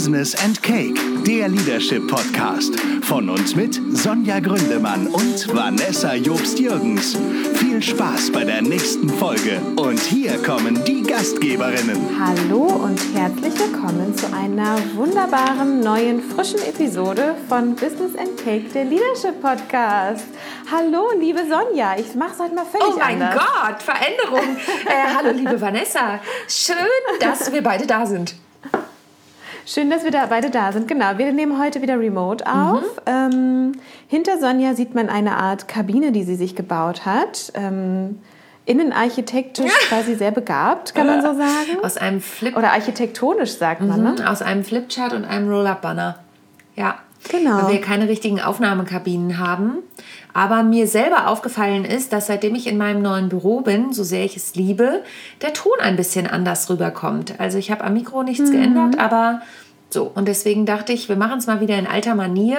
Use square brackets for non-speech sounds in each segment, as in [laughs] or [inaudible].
Business and Cake, der Leadership Podcast. Von uns mit Sonja Gründemann und Vanessa Jobst-Jürgens. Viel Spaß bei der nächsten Folge. Und hier kommen die Gastgeberinnen. Hallo und herzlich willkommen zu einer wunderbaren neuen frischen Episode von Business and Cake, der Leadership Podcast. Hallo, liebe Sonja, ich mache es heute mal völlig Oh mein anders. Gott, Veränderung. äh, hallo, liebe [laughs] Vanessa. Schön, dass wir beide da sind. Schön, dass wir da beide da sind. Genau, wir nehmen heute wieder remote auf. Mhm. Ähm, hinter Sonja sieht man eine Art Kabine, die sie sich gebaut hat. Ähm, innenarchitektisch quasi sehr begabt, kann man so sagen. Aus einem Flip, Oder architektonisch sagt man, ne? Mhm, aus einem Flipchart und einem Roll-Up-Banner. Ja. Genau. Weil wir keine richtigen Aufnahmekabinen haben. Aber mir selber aufgefallen ist, dass seitdem ich in meinem neuen Büro bin, so sehr ich es liebe, der Ton ein bisschen anders rüberkommt. Also ich habe am Mikro nichts geändert, aber so. Und deswegen dachte ich, wir machen es mal wieder in alter Manier,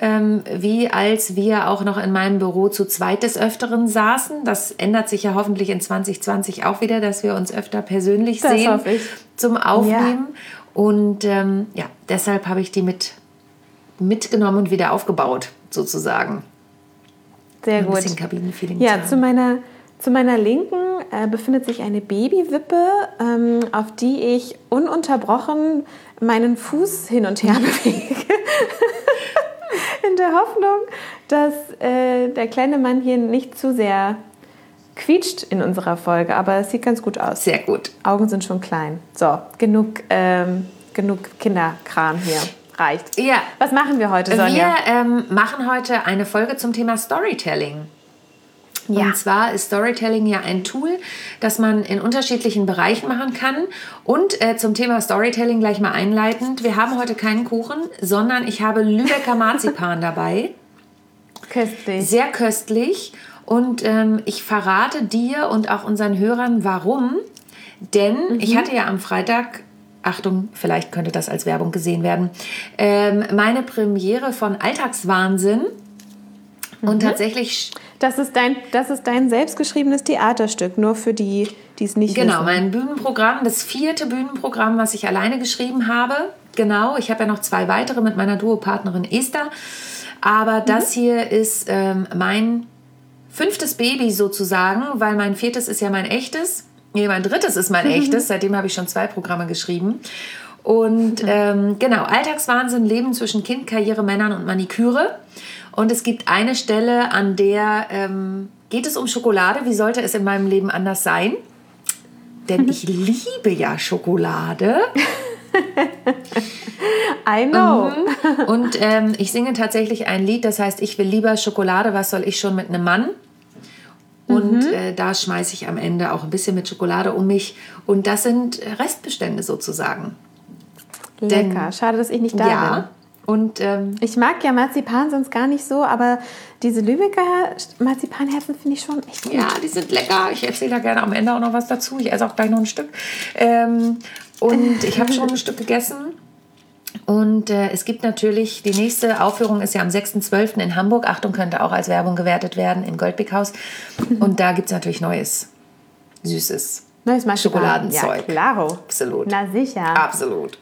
ähm, wie als wir auch noch in meinem Büro zu zweit des Öfteren saßen. Das ändert sich ja hoffentlich in 2020 auch wieder, dass wir uns öfter persönlich Das sehen hoffe ich. zum Aufnehmen. Und ähm, ja, deshalb habe ich die mit mitgenommen und wieder aufgebaut, sozusagen. Sehr Ein gut. bisschen Kabinenfeeling Ja, zu meiner, zu meiner Linken äh, befindet sich eine Babywippe, ähm, auf die ich ununterbrochen meinen Fuß hin und her [laughs] bewege. In der Hoffnung, dass äh, der kleine Mann hier nicht zu sehr quietscht in unserer Folge. Aber es sieht ganz gut aus. Sehr gut. Augen sind schon klein. So, genug, ähm, genug Kinderkram hier. Reicht. Ja. Was machen wir heute, Sonja? Wir ähm, machen heute eine Folge zum Thema Storytelling. Ja. Und zwar ist Storytelling ja ein Tool, das man in unterschiedlichen Bereichen machen kann. Und äh, zum Thema Storytelling gleich mal einleitend. Wir haben heute keinen Kuchen, sondern ich habe Lübecker Marzipan [laughs] dabei. Köstlich. Sehr köstlich. Und ähm, ich verrate dir und auch unseren Hörern, warum. Denn ich hatte ja am Freitag, Achtung, vielleicht könnte das als Werbung gesehen werden, ähm, meine Premiere von Alltagswahnsinn. Und tatsächlich Das ist dein, das ist dein selbstgeschriebenes Theaterstück, nur für die, die es nicht Genau, wissen. mein Bühnenprogramm, das vierte Bühnenprogramm, was ich alleine geschrieben habe. Genau, ich habe ja noch zwei weitere mit meiner Duopartnerin Esther. Aber das hier ist ähm, mein fünftes Baby sozusagen, weil mein viertes ist ja mein echtes. Nee, mein drittes ist mein echtes. Seitdem habe ich schon zwei Programme geschrieben. Und ähm, genau, Alltagswahnsinn, Leben zwischen Kind, Karriere, Männern und Maniküre. Und es gibt eine Stelle, an der ähm, geht es um Schokolade. Wie sollte es in meinem Leben anders sein? Denn [laughs] ich liebe ja Schokolade. [laughs] I know. Und ähm, ich singe tatsächlich ein Lied, das heißt, ich will lieber Schokolade, was soll ich schon mit einem Mann? Und äh, da schmeiße ich am Ende auch ein bisschen mit Schokolade um mich. Und das sind Restbestände sozusagen. Lecker. Schade, dass ich nicht da bin. ja. Und ähm, Ich mag ja Marzipan sonst gar nicht so, aber diese Lübecker Marzipanherzen finde ich schon echt gut. ja, die sind lecker. Ich erzähle da gerne am Ende auch noch was dazu. Ich esse auch gleich noch ein Stück. Ähm, und [laughs] ich habe schon ein Stück gegessen. Und äh, es gibt natürlich, die nächste Aufführung ist ja am 6.12. in Hamburg. Achtung, könnte auch als Werbung gewertet werden im Goldbeckhaus. Und da gibt es natürlich Neues, Süßes. Neues. Schokoladenzeug. Ja, klaro. Absolut. Na sicher. Absolut.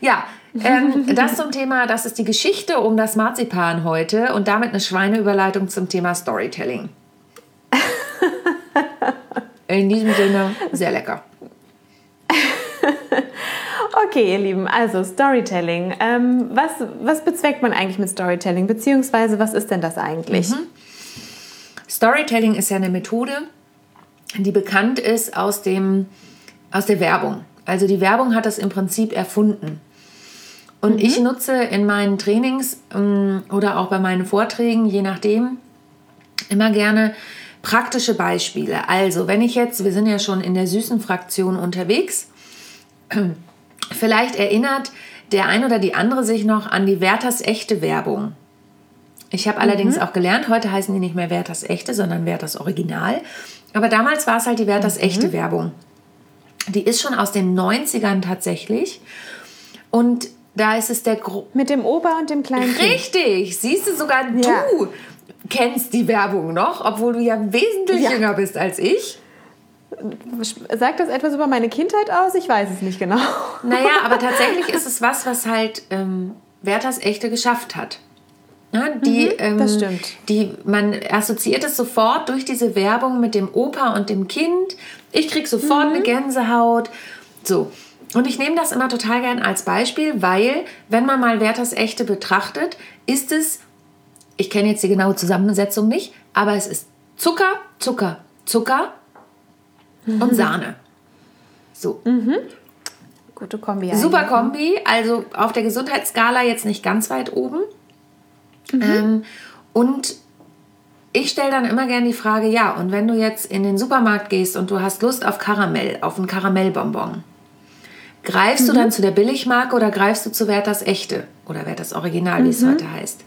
Ja, ähm, [laughs] das zum Thema, das ist die Geschichte um das Marzipan heute und damit eine Schweineüberleitung zum Thema Storytelling. [laughs] In diesem Sinne, sehr lecker. Okay, ihr Lieben, also Storytelling. Ähm, was, was bezweckt man eigentlich mit Storytelling? Beziehungsweise, was ist denn das eigentlich? Mhm. Storytelling ist ja eine Methode, die bekannt ist aus, dem, aus der Werbung. Also die Werbung hat das im Prinzip erfunden. Und ich nutze in meinen Trainings ähm, oder auch bei meinen Vorträgen, je nachdem, immer gerne praktische Beispiele. Also, wenn ich jetzt, wir sind ja schon in der süßen Fraktion unterwegs, vielleicht erinnert der ein oder die andere sich noch an die Werthers echte Werbung. Ich habe allerdings auch gelernt, heute heißen die nicht mehr Werthers echte, sondern Werthers Original. Aber damals war es halt die Werthers echte Werbung. Die ist schon aus den 90ern tatsächlich. Und da ist es der Gro Mit dem Ober- und dem kleinen Kind. Richtig, siehst du, sogar Ja. du kennst die Werbung noch, obwohl du ja wesentlich Ja. jünger bist als ich. Sagt das etwas über meine Kindheit aus? Ich weiß es nicht genau. Naja, aber [laughs] tatsächlich ist es was, was halt ähm, Werthers Echte geschafft hat. Ja, die, Mhm, das stimmt. Die, man assoziiert es sofort durch diese Werbung mit dem Opa und dem Kind. Ich krieg sofort Mhm. eine Gänsehaut. So. Und ich nehme das immer total gern als Beispiel, weil, wenn man mal Werthers Echte betrachtet, ist es, ich kenne jetzt die genaue Zusammensetzung nicht, aber es ist Zucker, Zucker, Zucker Mhm. und Sahne. So. Gute Kombi. Super eigentlich. Kombi, also auf der Gesundheitsskala jetzt nicht ganz weit oben. Ähm, und ich stelle dann immer gerne die Frage, ja, und wenn du jetzt in den Supermarkt gehst und du hast Lust auf Karamell, auf einen Karamellbonbon, greifst du dann zu der Billigmarke oder greifst du zu Werthers Echte oder Werthers Original, wie es heute heißt?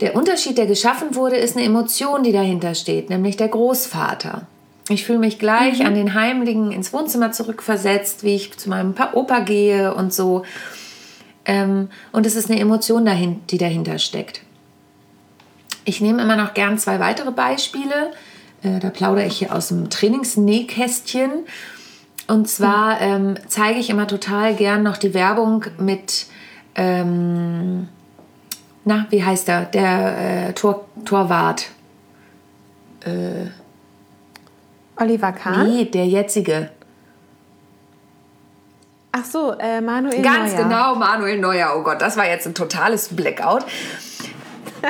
Der Unterschied, der geschaffen wurde, ist eine Emotion, die dahinter steht, nämlich der Großvater. Ich fühle mich gleich an den Heimlichen ins Wohnzimmer zurückversetzt, wie ich zu meinem Pa- Opa gehe und so. Ähm, und es ist eine Emotion, dahin, die dahinter steckt. Ich nehme immer noch gern zwei weitere Beispiele. Äh, da plaudere ich hier aus dem Trainingsnähkästchen. Und zwar ähm, zeige ich immer total gern noch die Werbung mit, ähm, na, wie heißt er? Der äh, Tor, Torwart. Oliver Kahn? Nee, der jetzige. Ach so, äh, Manuel Ganz Neuer. genau, Manuel Neuer. Oh Gott, das war jetzt ein totales Blackout.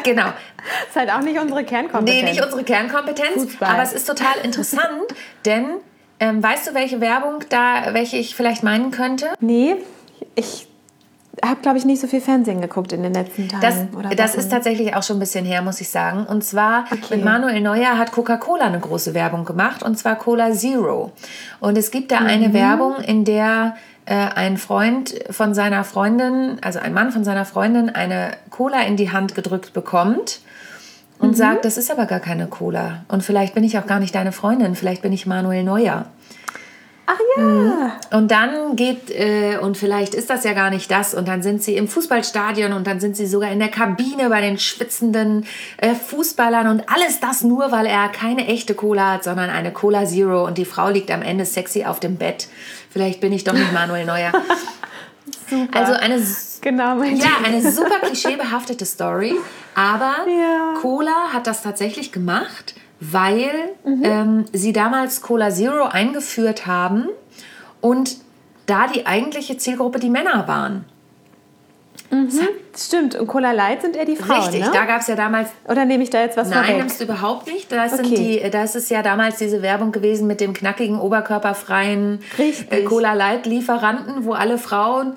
Genau. [laughs] Ist halt auch nicht unsere Kernkompetenz. Nee, nicht unsere Kernkompetenz, Fußball. aber es ist total interessant, [laughs] denn ähm, weißt du, welche Werbung da, welche ich vielleicht meinen könnte? Nee, ich habe, glaube ich, nicht so viel Fernsehen geguckt in den letzten Tagen. Das, das ist tatsächlich auch schon ein bisschen her, muss ich sagen. Und zwar Okay. mit Manuel Neuer hat Coca-Cola eine große Werbung gemacht, und zwar Cola Zero. Und es gibt da Mhm. eine Werbung, in der äh, ein Freund von seiner Freundin, also ein Mann von seiner Freundin, eine Cola in die Hand gedrückt bekommt Mhm. und sagt, das ist aber gar keine Cola. Und vielleicht bin ich auch gar nicht deine Freundin, vielleicht bin ich Manuel Neuer. Ja. Und dann geht, äh, und vielleicht ist das ja gar nicht das, und dann sind sie im Fußballstadion und dann sind sie sogar in der Kabine bei den schwitzenden äh, Fußballern und alles das nur, weil er keine echte Cola hat, sondern eine Cola Zero und die Frau liegt am Ende sexy auf dem Bett. Vielleicht bin ich doch nicht Manuel Neuer. [laughs] Super. Also eine, genau ja, eine super klischeebehaftete Story, aber Ja. Cola hat das tatsächlich gemacht, weil ähm, sie damals Cola Zero eingeführt haben und da die eigentliche Zielgruppe die Männer waren. Stimmt, und Cola Light sind eher die Frauen, Richtig, ne? da gab es ja damals Oder nehme ich da jetzt was Nein, nimmst du überhaupt nicht. Da, Okay. ist es ja damals diese Werbung gewesen mit dem knackigen, oberkörperfreien Richtig. äh, Cola Light Lieferanten, wo alle Frauen.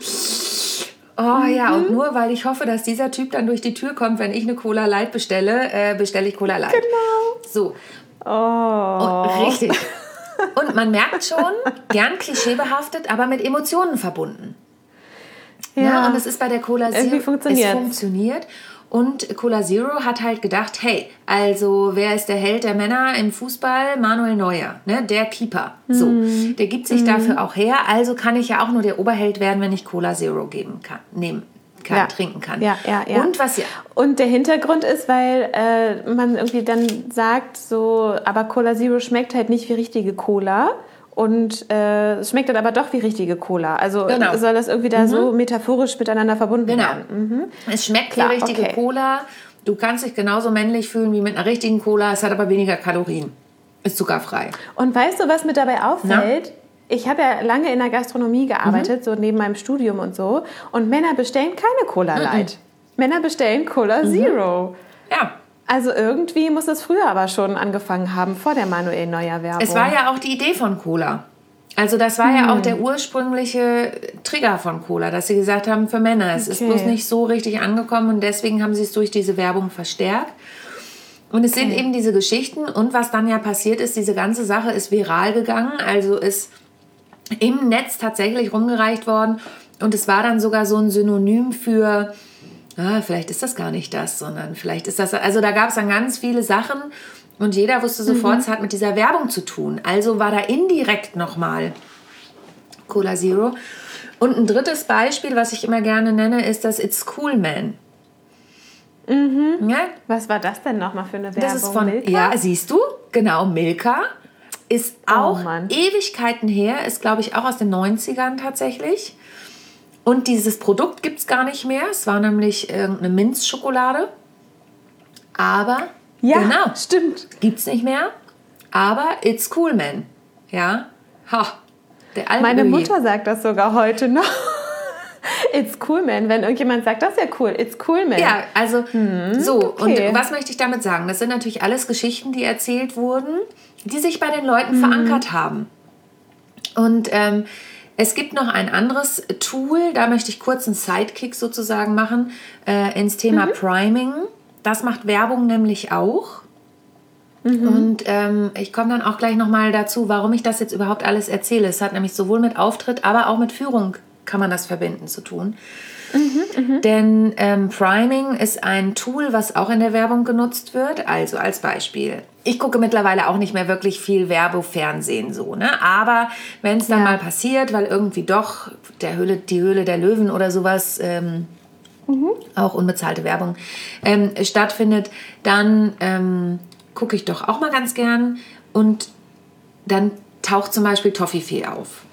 Oh ja, Mhm. und nur weil ich hoffe, dass dieser Typ dann durch die Tür kommt, wenn ich eine Cola Light bestelle, äh, bestelle ich Cola Light. Genau. So, Oh. richtig. [laughs] Und man merkt schon, gern klischeebehaftet, aber mit Emotionen verbunden. Ja. und es ist bei der Cola Zero. Irgendwie funktioniert's. Es funktioniert. Und Cola Zero hat halt gedacht, hey, also wer ist der Held der Männer im Fußball? Manuel Neuer, ne? der Keeper. So, Mhm. der gibt sich dafür auch her. Also kann ich ja auch nur der Oberheld werden, wenn ich Cola Zero geben kann, nehmen kann, Ja. trinken kann. Ja, ja, ja. Und was ja Und der Hintergrund ist, weil äh, man irgendwie dann sagt, so, aber Cola Zero schmeckt halt nicht wie richtige Cola. Und äh, es schmeckt dann aber doch wie richtige Cola. Also Genau. soll das irgendwie da so metaphorisch miteinander verbunden Genau. werden. Mhm. Es schmeckt Klar, wie richtige okay. Cola. Du kannst dich genauso männlich fühlen wie mit einer richtigen Cola. Es hat aber weniger Kalorien. Ist zuckerfrei. Und weißt du, was mir dabei auffällt? Ich habe ja lange in der Gastronomie gearbeitet, so neben meinem Studium und so. Und Männer bestellen keine Cola Light. Männer bestellen Cola Zero. Ja. Also irgendwie muss das früher aber schon angefangen haben, vor der Manuel Neuer Werbung. Es war ja auch die Idee von Cola. Also das war ja auch Hm. der ursprüngliche Trigger von Cola, dass sie gesagt haben, für Männer. Es ist Okay. bloß nicht so richtig angekommen und deswegen haben sie es durch diese Werbung verstärkt. Und es sind eben diese Geschichten und was dann ja passiert ist, diese ganze Sache ist viral gegangen, also ist im Netz tatsächlich rumgereicht worden und es war dann sogar so ein Synonym für, ah, vielleicht ist das gar nicht das, sondern vielleicht ist das, also da gab es dann ganz viele Sachen und jeder wusste sofort, es hat mit dieser Werbung zu tun. Also war da indirekt nochmal Cola Zero. Und ein drittes Beispiel, was ich immer gerne nenne, ist das It's Cool Man. Ja, Was war das denn nochmal für eine Werbung? das ist von, Milka? ja, siehst du, genau, Milka. Ist auch Ewigkeiten her, ist glaube ich auch aus den 90ern tatsächlich. Und dieses Produkt gibt es gar nicht mehr. Es war nämlich irgendeine Minzschokolade. Aber, ja, genau, stimmt. Gibt es nicht mehr. Aber it's cool, man. Ja, ha. Der alte Meine. Mutter sagt das sogar heute noch. [laughs] It's cool, man. Wenn irgendjemand sagt, das ist ja cool, it's cool, man. Ja, also hm, so. Okay. Und was möchte ich damit sagen? Das sind natürlich alles Geschichten, die erzählt wurden, die sich bei den Leuten hm. verankert haben. Und ähm, es gibt noch ein anderes Tool, da möchte ich kurz einen Sidekick sozusagen machen, äh, ins Thema mhm. Priming. Das macht Werbung nämlich auch. Mhm. Und ähm, ich komme dann auch gleich nochmal dazu, warum ich das jetzt überhaupt alles erzähle. Es hat nämlich sowohl mit Auftritt, aber auch mit Führung kann man das verbinden zu tun. Mhm, mh. Denn ähm, Priming ist ein Tool, was auch in der Werbung genutzt wird. Also als Beispiel. Ich gucke mittlerweile auch nicht mehr wirklich viel Werbefernsehen so, ne? Aber wenn es dann ja. mal passiert, weil irgendwie doch der Höhle, die Höhle der Löwen oder sowas, ähm, mhm. auch unbezahlte Werbung, ähm, stattfindet, dann ähm, gucke ich doch auch mal ganz gern und dann taucht zum Beispiel Toffifee auf.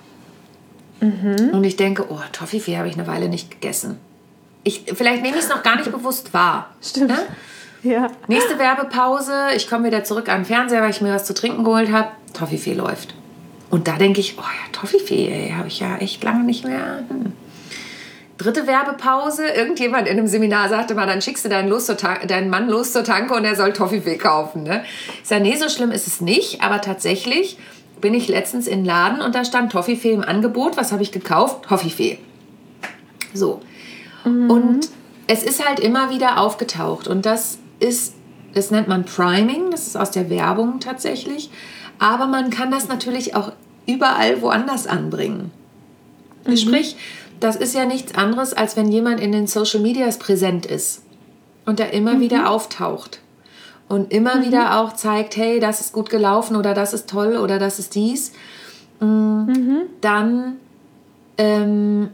Mhm. Und ich denke, oh, Toffifee habe ich eine Weile nicht gegessen. Ich, vielleicht nehme ich es noch gar nicht bewusst wahr. Stimmt. Ne? Ja. Nächste Werbepause, ich komme wieder zurück an den Fernseher, weil ich mir was zu trinken geholt habe. Toffifee läuft. Und da denke ich, oh ja, Toffifee, habe ich ja echt lange nicht mehr. Hm. Dritte Werbepause, irgendjemand in einem Seminar sagte mal, dann schickst du deinen, los deinen Mann los zur Tanke und er soll Toffifee kaufen. Ne? Ich sage, nee, so schlimm ist es nicht, aber tatsächlich bin ich letztens in den Laden und da stand Toffifee im Angebot. Was habe ich gekauft? Toffifee. So. Mhm. Und es ist halt immer wieder aufgetaucht und das ist, das nennt man Priming, das ist aus der Werbung tatsächlich. Aber man kann das natürlich auch überall woanders anbringen. Mhm. Sprich, das ist ja nichts anderes, als wenn jemand in den Social Medias präsent ist und da immer mhm. wieder auftaucht und immer mhm. wieder auch zeigt, hey, das ist gut gelaufen oder das ist toll oder das ist dies, mm, mhm. dann ähm,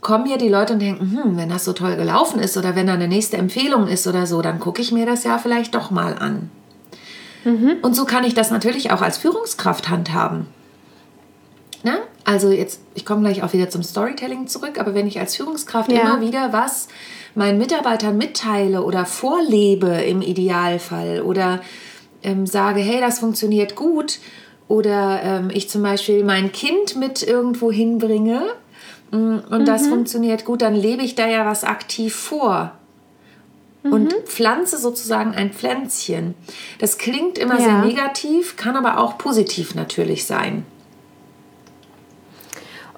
kommen ja die Leute und denken, hm, wenn das so toll gelaufen ist oder wenn da eine nächste Empfehlung ist oder so, dann gucke ich mir das ja vielleicht doch mal an. Mhm. Und so kann ich das natürlich auch als Führungskraft handhaben. Ne? Also jetzt, ich komme gleich auch wieder zum Storytelling zurück, aber wenn ich als Führungskraft ja. immer wieder was meinen Mitarbeitern mitteile oder vorlebe im Idealfall oder ähm, sage, hey, das funktioniert gut oder ähm, ich zum Beispiel mein Kind mit irgendwo hinbringe mm, und mhm. das funktioniert gut, dann lebe ich da ja was aktiv vor und mhm. pflanze sozusagen ein Pflänzchen. Das klingt immer ja. sehr negativ, kann aber auch positiv natürlich sein.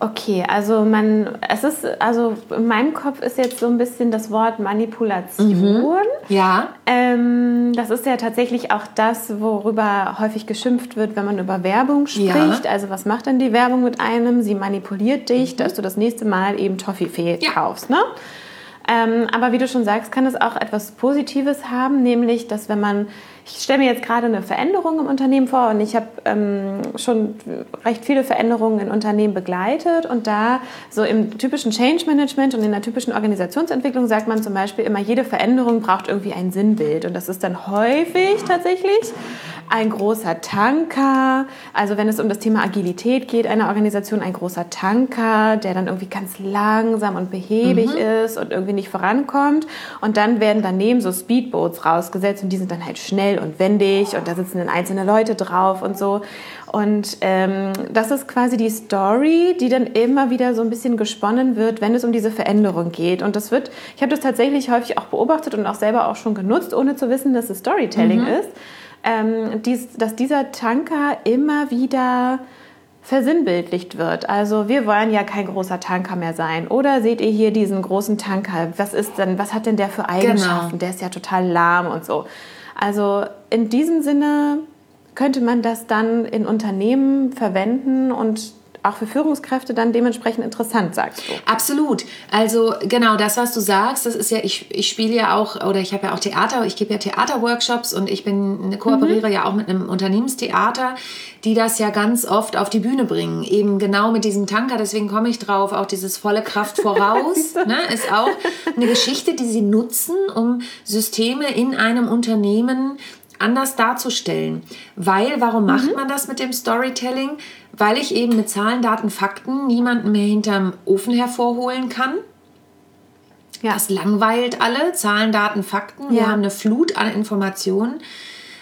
Okay, also man, es ist, also in meinem Kopf ist jetzt so ein bisschen das Wort Manipulation. Mhm. Ja. Ähm, das ist ja tatsächlich auch das, worüber häufig geschimpft wird, wenn man über Werbung spricht. Ja. Also was macht denn die Werbung mit einem? Sie manipuliert dich, mhm. dass du das nächste Mal eben Toffifee ja. kaufst, ne? Ähm, aber wie du schon sagst, kann es auch etwas Positives haben, nämlich, dass wenn man ich stelle mir jetzt gerade eine Veränderung im Unternehmen vor und ich habe ähm, schon recht viele Veränderungen in Unternehmen begleitet und da so im typischen Change Management und in der typischen Organisationsentwicklung sagt man zum Beispiel immer, jede Veränderung braucht irgendwie ein Sinnbild und das ist dann häufig tatsächlich ein großer Tanker, also wenn es um das Thema Agilität geht, einer Organisation ein großer Tanker, der dann irgendwie ganz langsam und behäbig mhm. ist und irgendwie nicht vorankommt und dann werden daneben so Speedboats rausgesetzt und die sind dann halt schnell und wendig und da sitzen dann einzelne Leute drauf und so. Und ähm, das ist quasi die Story, die dann immer wieder so ein bisschen gesponnen wird, wenn es um diese Veränderung geht. Und das wird, ich habe das tatsächlich häufig auch beobachtet und auch selber auch schon genutzt, ohne zu wissen, dass es Storytelling mhm. ist, ähm, dies, dass dieser Tanker immer wieder versinnbildlicht wird. Also wir wollen ja kein großer Tanker mehr sein. Oder seht ihr hier diesen großen Tanker? Was ist denn, was hat denn der für Eigenschaften? Genau. Der ist ja total lahm und so. Also in diesem Sinne könnte man das dann in Unternehmen verwenden und auch für Führungskräfte dann dementsprechend interessant, sagst du. Absolut. Also genau das, was du sagst, das ist ja, ich, ich spiele ja auch, oder ich habe ja auch Theater, ich gebe ja Theaterworkshops und ich bin, kooperiere mhm. ja auch mit einem Unternehmenstheater, die das ja ganz oft auf die Bühne bringen. Eben genau mit diesem Tanker, deswegen komme ich drauf, auch dieses volle Kraft voraus, [laughs] ne, ist auch eine Geschichte, die sie nutzen, um Systeme in einem Unternehmen anders darzustellen. Weil, warum macht man das mit dem Storytelling? Weil ich eben mit Zahlen, Daten, Fakten niemanden mehr hinterm Ofen hervorholen kann. Ja. Das langweilt alle. Zahlen, Daten, Fakten. Wir Ja. haben eine Flut an Informationen.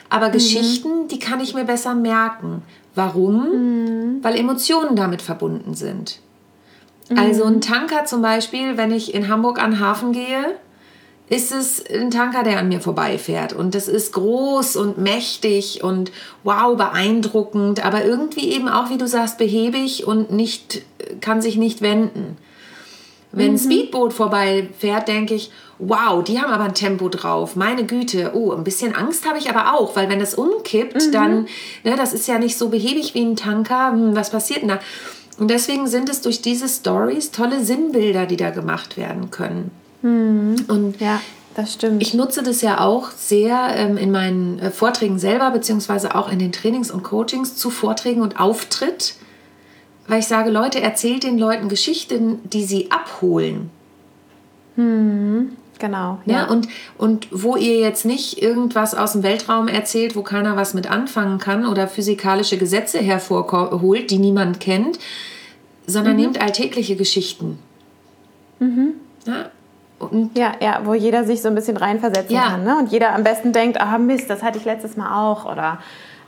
Aber Geschichten, die kann ich mir besser merken. Warum? Weil Emotionen damit verbunden sind. Also ein Tanker zum Beispiel, wenn ich in Hamburg an den Hafen gehe, ist es ein Tanker, der an mir vorbeifährt. Und das ist groß und mächtig und wow, beeindruckend, aber irgendwie eben auch, wie du sagst, behäbig und nicht, kann sich nicht wenden. Wenn ein Speedboot vorbeifährt, denke ich, wow, die haben aber ein Tempo drauf. Meine Güte, oh, ein bisschen Angst habe ich aber auch, weil wenn das umkippt, dann, ne, das ist ja nicht so behäbig wie ein Tanker. Hm, was passiert denn da? Und deswegen sind es durch diese Stories tolle Sinnbilder, die da gemacht werden können. Und Ja, das stimmt. ich nutze das ja auch sehr ähm, in meinen äh, Vorträgen selber, beziehungsweise auch in den Trainings und Coachings zu Vorträgen und Auftritt, weil ich sage, Leute, erzählt den Leuten Geschichten, die sie abholen. genau. Ja. Ja. Und, und wo ihr jetzt nicht irgendwas aus dem Weltraum erzählt, wo keiner was mit anfangen kann oder physikalische Gesetze hervorholt, die niemand kennt, sondern nehmt alltägliche Geschichten. Ja. Und Ja, ja, wo jeder sich so ein bisschen reinversetzen Ja. kann. Ne? Und jeder am besten denkt, ah Mist, das hatte ich letztes Mal auch. Oder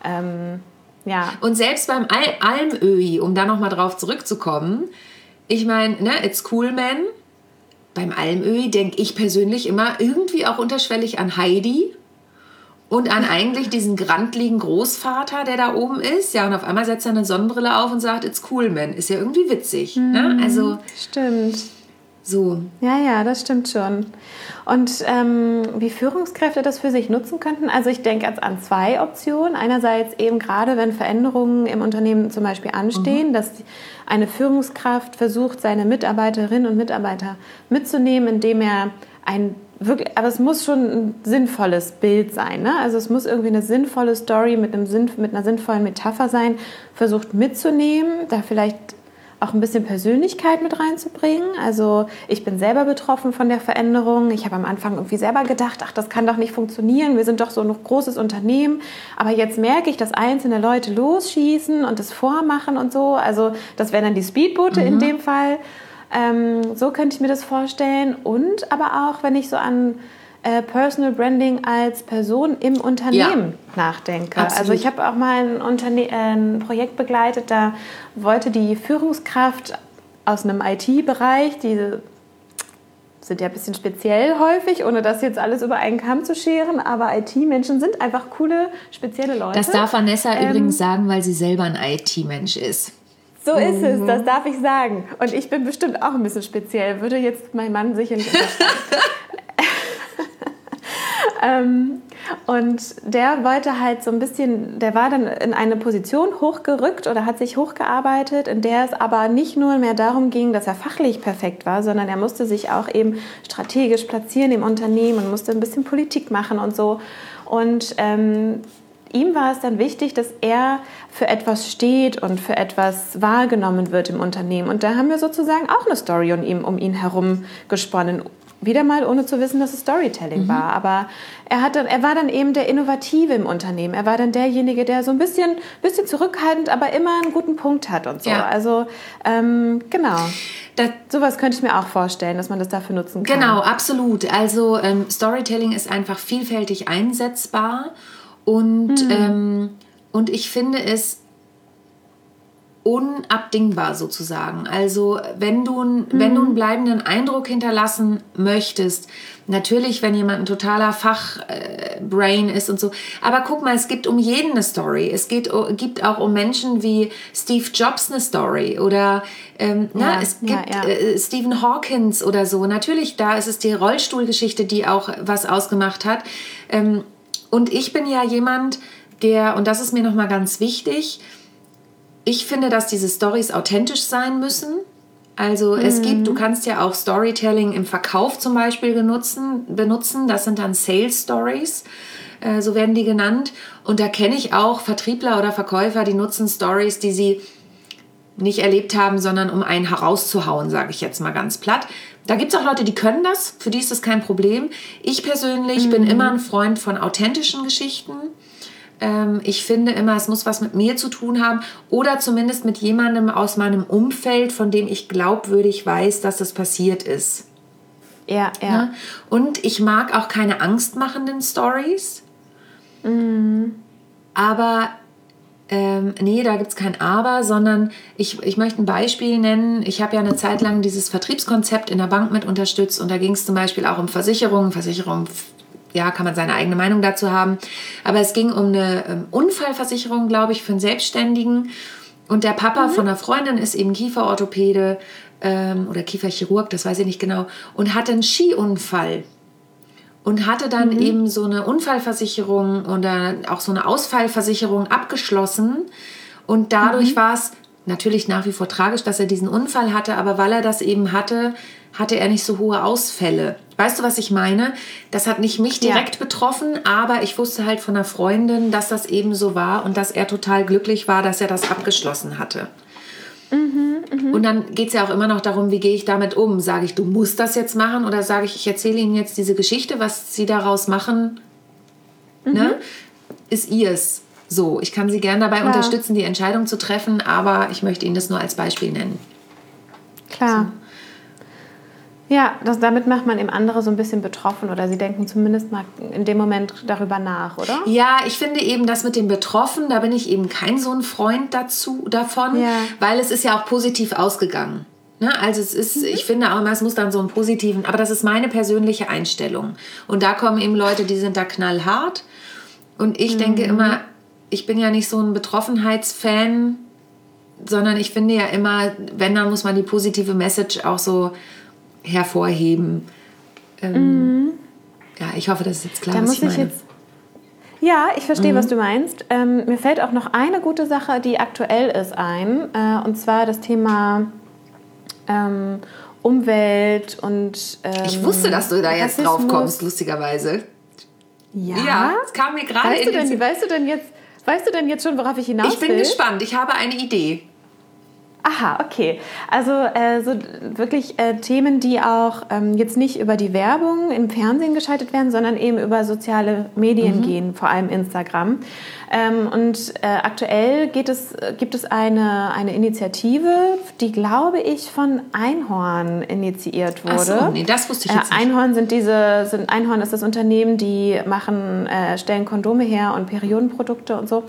ähm, ja. Und selbst beim Al Almöhi, um da nochmal drauf zurückzukommen, ich meine, ne, it's cool, man. Beim Almöhi denke ich persönlich immer irgendwie auch unterschwellig an Heidi und an eigentlich diesen grantligen Großvater, der da oben ist. Ja, und auf einmal setzt er eine Sonnenbrille auf und sagt, it's cool, man. Ist ja irgendwie witzig. Ne? Also Stimmt. So. Ja, ja, das stimmt schon. Und ähm, wie Führungskräfte das für sich nutzen könnten, also ich denke jetzt an zwei Optionen. Einerseits eben gerade, wenn Veränderungen im Unternehmen zum Beispiel anstehen, dass eine Führungskraft versucht, seine Mitarbeiterinnen und Mitarbeiter mitzunehmen, indem er ein wirklich, aber es muss schon ein sinnvolles Bild sein. Ne? Also es muss irgendwie eine sinnvolle Story mit, einem Sinn, mit einer sinnvollen Metapher sein, versucht mitzunehmen, da vielleicht auch ein bisschen Persönlichkeit mit reinzubringen. Also ich bin selber betroffen von der Veränderung. Ich habe am Anfang irgendwie selber gedacht, ach, das kann doch nicht funktionieren. Wir sind doch so ein großes Unternehmen. Aber jetzt merke ich, dass einzelne Leute losschießen und das vormachen und so. Also das wären dann die Speedboote in dem Fall. Ähm, so könnte ich mir das vorstellen. Und aber auch, wenn ich so an äh, Personal Branding als Person im Unternehmen nachdenke. Absolut. Also ich habe auch mal ein, Unterne äh, ein Projekt begleitet, da wollte die Führungskraft aus einem IT-Bereich, die sind ja ein bisschen speziell häufig, ohne das jetzt alles über einen Kamm zu scheren, aber IT-Menschen sind einfach coole, spezielle Leute. Das darf Vanessa Ähm, übrigens sagen, weil sie selber ein IT-Mensch ist. So ist es, das darf ich sagen. Und ich bin bestimmt auch ein bisschen speziell, würde jetzt mein Mann sicherlich [laughs] unterschreiben. Ähm, und der wollte halt so ein bisschen, der war dann in eine Position hochgerückt oder hat sich hochgearbeitet, in der es aber nicht nur mehr darum ging, dass er fachlich perfekt war, sondern er musste sich auch eben strategisch platzieren im Unternehmen und musste ein bisschen Politik machen und so. Und ähm, ihm war es dann wichtig, dass er für etwas steht und für etwas wahrgenommen wird im Unternehmen. Und da haben wir sozusagen auch eine Story um ihn, um ihn herum gesponnen. Wieder mal ohne zu wissen, dass es Storytelling war. Aber er, hat dann, er war dann eben der Innovative im Unternehmen. Er war dann derjenige, der so ein bisschen, bisschen zurückhaltend, aber immer einen guten Punkt hat und so. Ja. Also ähm, genau. Das, Sowas könnte ich mir auch vorstellen, dass man das dafür nutzen kann. Genau, absolut. Also ähm, Storytelling ist einfach vielfältig einsetzbar und, ähm, und ich finde es unabdingbar sozusagen. Also wenn du, n- wenn du einen bleibenden Eindruck hinterlassen möchtest, natürlich, wenn jemand ein totaler Fachbrain ist und so, aber guck mal, es gibt um jeden eine Story. Es geht, gibt auch um Menschen wie Steve Jobs eine Story oder ähm, na, Ja, es ja, gibt ja. äh, Stephen Hawkins oder so. Natürlich, da ist es die Rollstuhlgeschichte, die auch was ausgemacht hat. Ähm, und ich bin ja jemand, der, und das ist mir nochmal ganz wichtig, ich finde, dass diese Stories authentisch sein müssen. Also es gibt, du kannst ja auch Storytelling im Verkauf zum Beispiel benutzen. benutzen. Das sind dann Sales Stories, äh, so werden die genannt. Und da kenne ich auch Vertriebler oder Verkäufer, die nutzen Stories, die sie nicht erlebt haben, sondern um einen herauszuhauen, sage ich jetzt mal ganz platt. Da gibt es auch Leute, die können das, für die ist das kein Problem. Ich persönlich bin immer ein Freund von authentischen Geschichten. Ähm, ich finde immer, es muss was mit mir zu tun haben oder zumindest mit jemandem aus meinem Umfeld, von dem ich glaubwürdig weiß, dass das passiert ist. Ja, ja. Ne? Und ich mag auch keine angstmachenden Stories. Mhm. Aber ähm, nee, da gibt es kein Aber, sondern ich, ich möchte ein Beispiel nennen. Ich habe ja eine Zeit lang dieses Vertriebskonzept in der Bank mit unterstützt und da ging es zum Beispiel auch um Versicherungen. Versicherungen, ja, kann man seine eigene Meinung dazu haben. Aber es ging um eine ähm, Unfallversicherung, glaube ich, für einen Selbstständigen. Und der Papa von einer Freundin ist eben Kieferorthopäde ähm, oder Kieferchirurg, das weiß ich nicht genau, und hatte einen Skiunfall und hatte dann Mhm. eben so eine Unfallversicherung oder auch so eine Ausfallversicherung abgeschlossen. Und dadurch Mhm. war es natürlich nach wie vor tragisch, dass er diesen Unfall hatte, aber weil er das eben hatte, hatte er nicht so hohe Ausfälle. Weißt du, was ich meine? Das hat nicht mich Ja. direkt betroffen, aber ich wusste halt von einer Freundin, dass das eben so war und dass er total glücklich war, dass er das abgeschlossen hatte. Und dann geht es ja auch immer noch darum, wie gehe ich damit um? Sage ich, du musst das jetzt machen oder sage ich, ich erzähle Ihnen jetzt diese Geschichte, was Sie daraus machen, ne? ist ihrs. So, ich kann Sie gerne dabei Klar. unterstützen, die Entscheidung zu treffen, aber ich möchte Ihnen das nur als Beispiel nennen. Klar. Ja, das, damit macht man eben andere so ein bisschen betroffen oder sie denken zumindest mal in dem Moment darüber nach, oder? Ja, ich finde eben das mit dem Betroffen, da bin ich eben kein so ein Freund dazu, davon, Ja. weil es ist ja auch positiv ausgegangen. Ne? Also es ist, Mhm. ich finde auch immer, es muss dann so einen positiven, aber das ist meine persönliche Einstellung. Und da kommen eben Leute, die sind da knallhart. Und ich denke Mhm. immer, ich bin ja nicht so ein Betroffenheitsfan, sondern ich finde ja immer, wenn, dann muss man die positive Message auch so hervorheben. Ähm, Ja, ich hoffe, das ist jetzt klar, Mhm. Da was muss ich meine. jetzt. Ja, ich verstehe, Mhm. was du meinst. Ähm, mir fällt auch noch eine gute Sache, die aktuell ist, ein. Äh, und zwar das Thema ähm, Umwelt und. Ähm, Ich wusste, dass du da jetzt Rassismus. drauf kommst, lustigerweise. Ja. es kam mir gerade Weißt in du, den denn, weißt, du denn jetzt, weißt du denn jetzt schon, worauf ich hinaus Ich bin will? gespannt, ich habe eine Idee. Aha, okay. Also äh, so wirklich äh, Themen, die auch ähm, jetzt nicht über die Werbung im Fernsehen geschaltet werden, sondern eben über soziale Medien gehen, vor allem Instagram. Ähm, und äh, aktuell es, gibt es eine, eine Initiative, die, glaube ich, von Einhorn initiiert wurde. Ach so, nee, das wusste ich jetzt Äh, nicht. Einhorn sind diese, sind, Einhorn ist das Unternehmen, die machen, äh, stellen Kondome her und Periodenprodukte und so.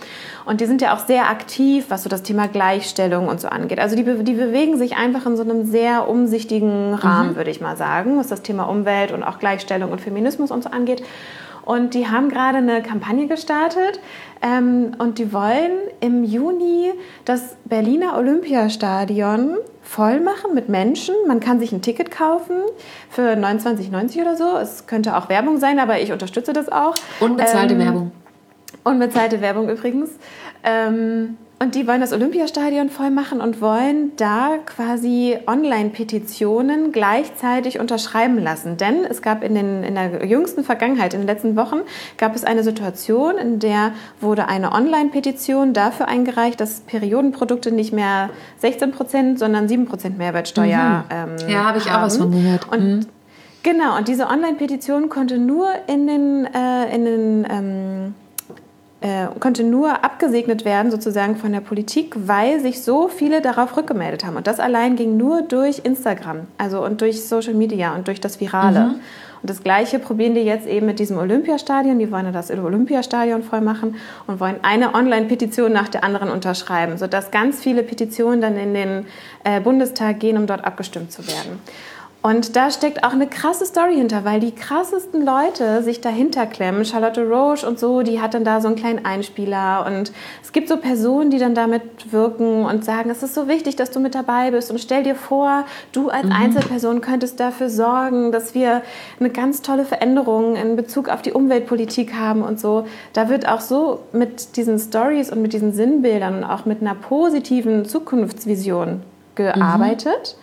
Und die sind ja auch sehr aktiv, was so das Thema Gleichstellung und so angeht. Also die, die bewegen sich einfach in so einem sehr umsichtigen Rahmen, Mhm. würde ich mal sagen, was das Thema Umwelt und auch Gleichstellung und Feminismus und so angeht. Und die haben gerade eine Kampagne gestartet ähm, und die wollen im Juni das Berliner Olympiastadion voll machen mit Menschen. Man kann sich ein Ticket kaufen für 29,90 oder so. Es könnte auch Werbung sein, aber ich unterstütze das auch. Unbezahlte Ähm, Werbung. Unbezahlte Werbung übrigens. Ähm, und die wollen das Olympiastadion voll machen und wollen da quasi Online-Petitionen gleichzeitig unterschreiben lassen. Denn es gab in, den, in der jüngsten Vergangenheit, in den letzten Wochen, gab es eine Situation, in der wurde eine Online-Petition dafür eingereicht, dass Periodenprodukte nicht mehr 16 Prozent, sondern 7 Prozent Mehrwertsteuer ähm, Ja, habe ich auch haben. was von gehört. Und Genau, und diese Online-Petition konnte nur in den, äh, in den ähm, äh, konnte nur abgesegnet werden sozusagen von der Politik, weil sich so viele darauf rückgemeldet haben. Und das allein ging nur durch Instagram, also und durch Social Media und durch das Virale. Und das Gleiche probieren die jetzt eben mit diesem Olympiastadion. Die wollen ja das Olympiastadion voll machen und wollen eine Online-Petition nach der anderen unterschreiben, sodass ganz viele Petitionen dann in den äh, Bundestag gehen, um dort abgestimmt zu werden. Und da steckt auch eine krasse Story hinter, weil die krassesten Leute sich dahinter klemmen. Charlotte Roche und so, die hat dann da so einen kleinen Einspieler. Und es gibt so Personen, die dann damit wirken und sagen, es ist so wichtig, dass du mit dabei bist. Und stell dir vor, du als Einzelperson könntest dafür sorgen, dass wir eine ganz tolle Veränderung in Bezug auf die Umweltpolitik haben und so. Da wird auch so mit diesen Stories und mit diesen Sinnbildern und auch mit einer positiven Zukunftsvision gearbeitet.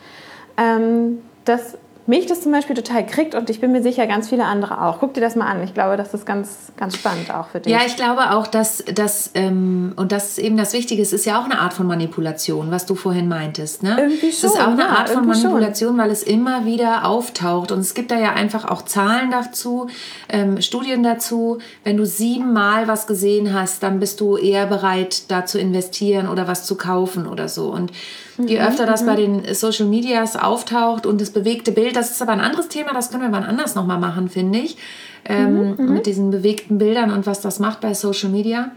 Ähm, dass mich das zum Beispiel total kriegt und ich bin mir sicher, ganz viele andere auch. Guck dir das mal an. Ich glaube, das ist ganz, ganz spannend auch für dich. Ja, ich glaube auch, dass das, ähm, und das ist eben das Wichtige, es ist ja auch eine Art von Manipulation, was du vorhin meintest. Ne? Irgendwie Es ist schon, auch eine ja, Art von irgendwie schon. Manipulation, weil es immer wieder auftaucht. Und es gibt da ja einfach auch Zahlen dazu, ähm, Studien dazu. Wenn du siebenmal was gesehen hast, dann bist du eher bereit, da zu investieren oder was zu kaufen oder so. Und je Mhm, öfter das bei den Social Medias auftaucht und das bewegte Bild, das ist aber ein anderes Thema, das können wir wann anders nochmal machen, finde ich. Ähm, Mhm, Mit diesen bewegten Bildern und was das macht bei Social Media.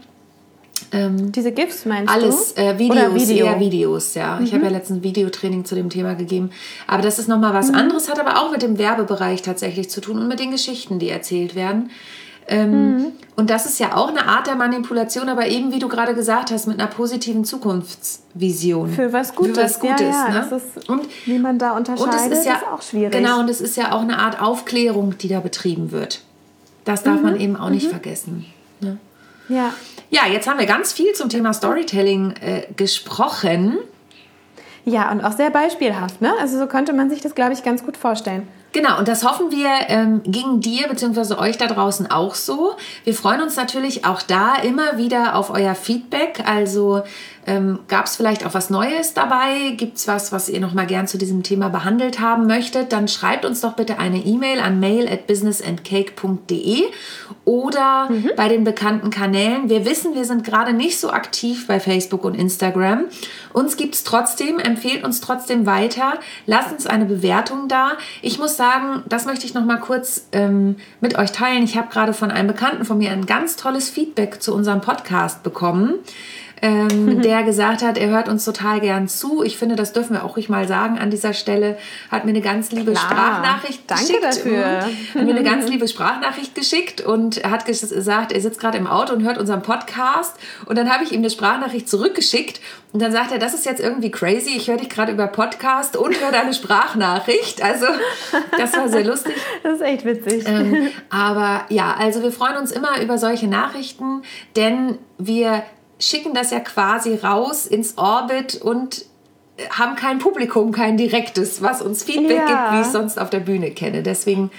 Ähm, Diese GIFs meinst alles, du? äh, Videos, Oder Video. Mhm. eher Videos, ja. Ich habe ja letztens ein Videotraining zu dem Thema gegeben. Aber das ist nochmal was anderes, hat aber auch mit dem Werbebereich tatsächlich zu tun und mit den Geschichten, die erzählt werden. Ähm, Mhm. Und das ist ja auch eine Art der Manipulation, aber eben, wie du gerade gesagt hast, mit einer positiven Zukunftsvision. Für was Gutes. Für was Gutes, ja, ja, ne? Das ist, und, wie man da und unterscheidet, es ist ja ist auch schwierig. Genau, und es ist ja auch eine Art Aufklärung, die da betrieben wird. Das darf Mhm. man eben auch nicht vergessen. Ne? Ja. Ja, jetzt haben wir ganz viel zum Thema Storytelling äh, gesprochen. ja, und auch sehr beispielhaft. Ne? Also so könnte man sich das, glaube ich, ganz gut vorstellen. Genau, und das hoffen wir, ähm, ging dir bzw. euch da draußen auch so. Wir freuen uns natürlich auch da immer wieder auf euer Feedback. Also ähm, gab es vielleicht auch was Neues dabei? Gibt es was, was ihr noch mal gern zu diesem Thema behandelt haben möchtet? Dann schreibt uns doch bitte eine E-Mail an mail at businessandcake.de oder bei den bekannten Kanälen. Wir wissen, wir sind gerade nicht so aktiv bei Facebook und Instagram. Uns gibt es trotzdem, empfehlt uns trotzdem weiter. Lasst uns eine Bewertung da. Ich muss sagen, das möchte ich noch mal kurz ähm, mit euch teilen. Ich habe gerade von einem Bekannten von mir ein ganz tolles Feedback zu unserem Podcast bekommen. Ähm, der gesagt hat, er hört uns total gern zu. Ich finde, das dürfen wir auch ruhig mal sagen an dieser Stelle. Hat mir eine ganz liebe Klar. Sprachnachricht Danke geschickt. dafür. Mhm. Hat mir eine ganz liebe Sprachnachricht geschickt und hat ges- gesagt, er sitzt gerade im Auto und hört unseren Podcast. Und dann habe ich ihm eine Sprachnachricht zurückgeschickt. Und dann sagt er, das ist jetzt irgendwie crazy. Ich höre dich gerade über Podcast und höre deine Sprachnachricht. Also, das war sehr lustig. Das ist echt witzig. Ähm, aber ja, also wir freuen uns immer über solche Nachrichten, denn wir schicken das ja quasi raus ins Orbit und äh, haben kein Publikum, kein direktes, was uns Feedback Ja. gibt, wie ich es sonst auf der Bühne kenne. Deswegen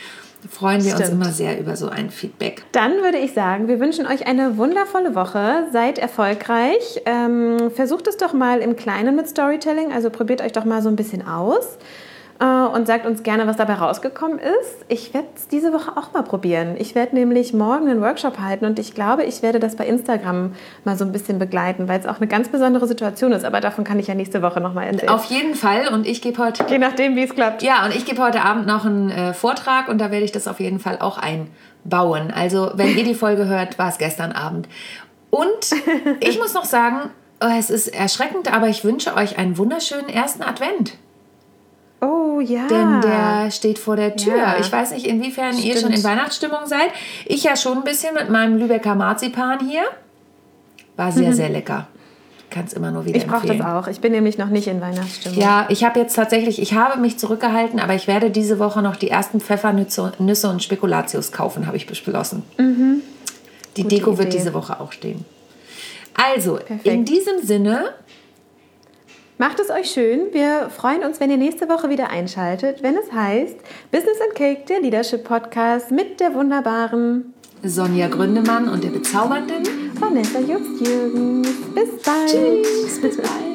freuen wir uns Stimmt. immer sehr über so ein Feedback. Dann würde ich sagen, wir wünschen euch eine wundervolle Woche. Seid erfolgreich. Ähm, versucht es doch mal im Kleinen mit Storytelling. Also probiert euch doch mal so ein bisschen aus. Äh, und sagt uns gerne, was dabei rausgekommen ist. Ich werde es diese Woche auch mal probieren. Ich werde nämlich morgen einen Workshop halten und ich glaube, ich werde das bei Instagram mal so ein bisschen begleiten, weil es auch eine ganz besondere Situation ist. Aber davon kann ich ja nächste Woche nochmal erzählen. Auf jeden Fall und ich gebe heute Je nachdem, wie es klappt. Ja, und ich gebe heute Abend noch einen äh, Vortrag und da werde ich das auf jeden Fall auch einbauen. Also, wenn ihr die Folge hört, war es gestern Abend. Und [laughs] ich muss noch sagen, oh, es ist erschreckend, aber ich wünsche euch einen wunderschönen ersten Advent. Oh ja. Denn der steht vor der Tür. Ja. Ich weiß nicht, inwiefern ihr Stimmt. schon in Weihnachtsstimmung seid. Ich ja schon ein bisschen mit meinem Lübecker Marzipan hier. War sehr, sehr lecker. Kann es immer nur wieder Mhm. ich brauche das auch. Ich bin nämlich noch nicht in Weihnachtsstimmung. Ja, ich habe jetzt tatsächlich, ich habe mich zurückgehalten, aber ich werde diese Woche noch die ersten Pfeffernüsse Nüsse und Spekulatius kaufen, habe ich beschlossen. Die Mhm. Gute Deko wird Idee. diese Woche auch stehen. Also, Perfekt. in diesem Sinne, Macht es euch schön. Wir freuen uns, wenn ihr nächste Woche wieder einschaltet, wenn es heißt Business and Cake, der Leadership Podcast mit der wunderbaren Sonja Gründemann und der bezaubernden. Vanessa Jobst-Jürgens. Bis bald. Tschüss, bis bald.